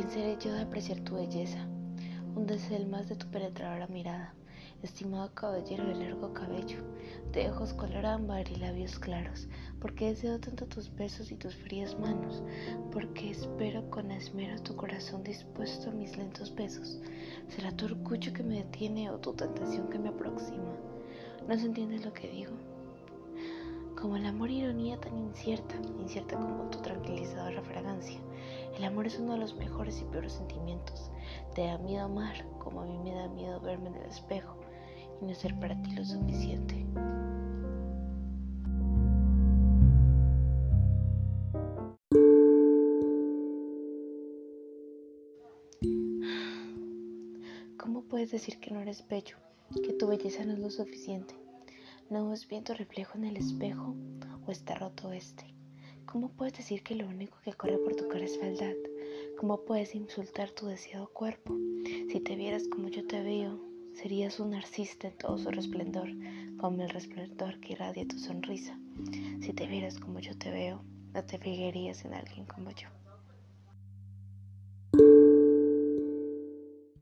seré yo de apreciar tu belleza, un deseo más de tu penetradora mirada, estimado caballero de largo cabello, de ojos color ámbar y labios claros, porque deseo tanto tus besos y tus frías manos, porque espero con esmero tu corazón dispuesto a mis lentos besos. ¿Será tu orgullo que me detiene o tu tentación que me aproxima? ¿No se entiende lo que digo? Como el amor ironía tan incierta, incierta como tu tranquilizadora fragancia. El amor es uno de los mejores y peores sentimientos. Te da miedo amar, como a mí me da miedo verme en el espejo y no ser para ti lo suficiente. ¿Cómo puedes decir que no eres bello, que tu belleza no es lo suficiente? ¿No ves bien tu reflejo en el espejo o está roto este? ¿Cómo puedes decir que lo único que corre por tu cara es fealdad? ¿Cómo puedes insultar tu deseado cuerpo? Si te vieras como yo te veo, serías un narcisista en todo su resplendor, como el resplandor que irradia tu sonrisa. Si te vieras como yo te veo, no te fijarías en alguien como yo.